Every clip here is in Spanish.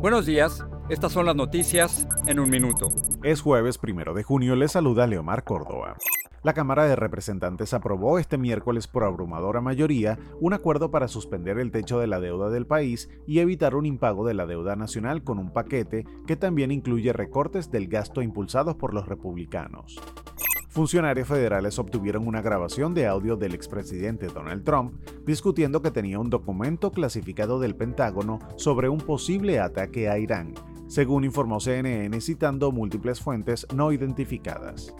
Buenos días, estas son las noticias en un minuto. Es jueves primero de junio, le saluda Leomar Córdoba. La Cámara de Representantes aprobó este miércoles por abrumadora mayoría un acuerdo para suspender el techo de la deuda del país y evitar un impago de la deuda nacional con un paquete que también incluye recortes del gasto impulsados por los republicanos. Funcionarios federales obtuvieron una grabación de audio del expresidente Donald Trump discutiendo que tenía un documento clasificado del Pentágono sobre un posible ataque a Irán, según informó CNN citando múltiples fuentes no identificadas.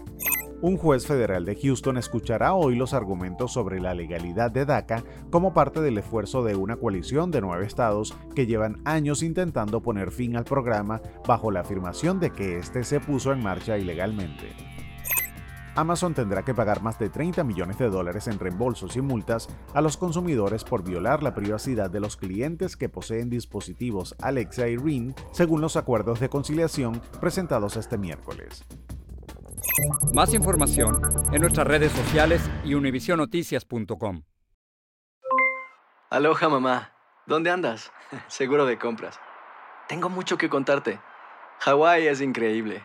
Un juez federal de Houston escuchará hoy los argumentos sobre la legalidad de DACA como parte del esfuerzo de una coalición de nueve estados que llevan años intentando poner fin al programa bajo la afirmación de que este se puso en marcha ilegalmente. Amazon tendrá que pagar más de 30 millones de dólares en reembolsos y multas a los consumidores por violar la privacidad de los clientes que poseen dispositivos Alexa y Ring, según los acuerdos de conciliación presentados este miércoles. Más información en nuestras redes sociales y univisionoticias.com. Aloha mamá. ¿Dónde andas? Seguro de compras. Tengo mucho que contarte. Hawái es increíble.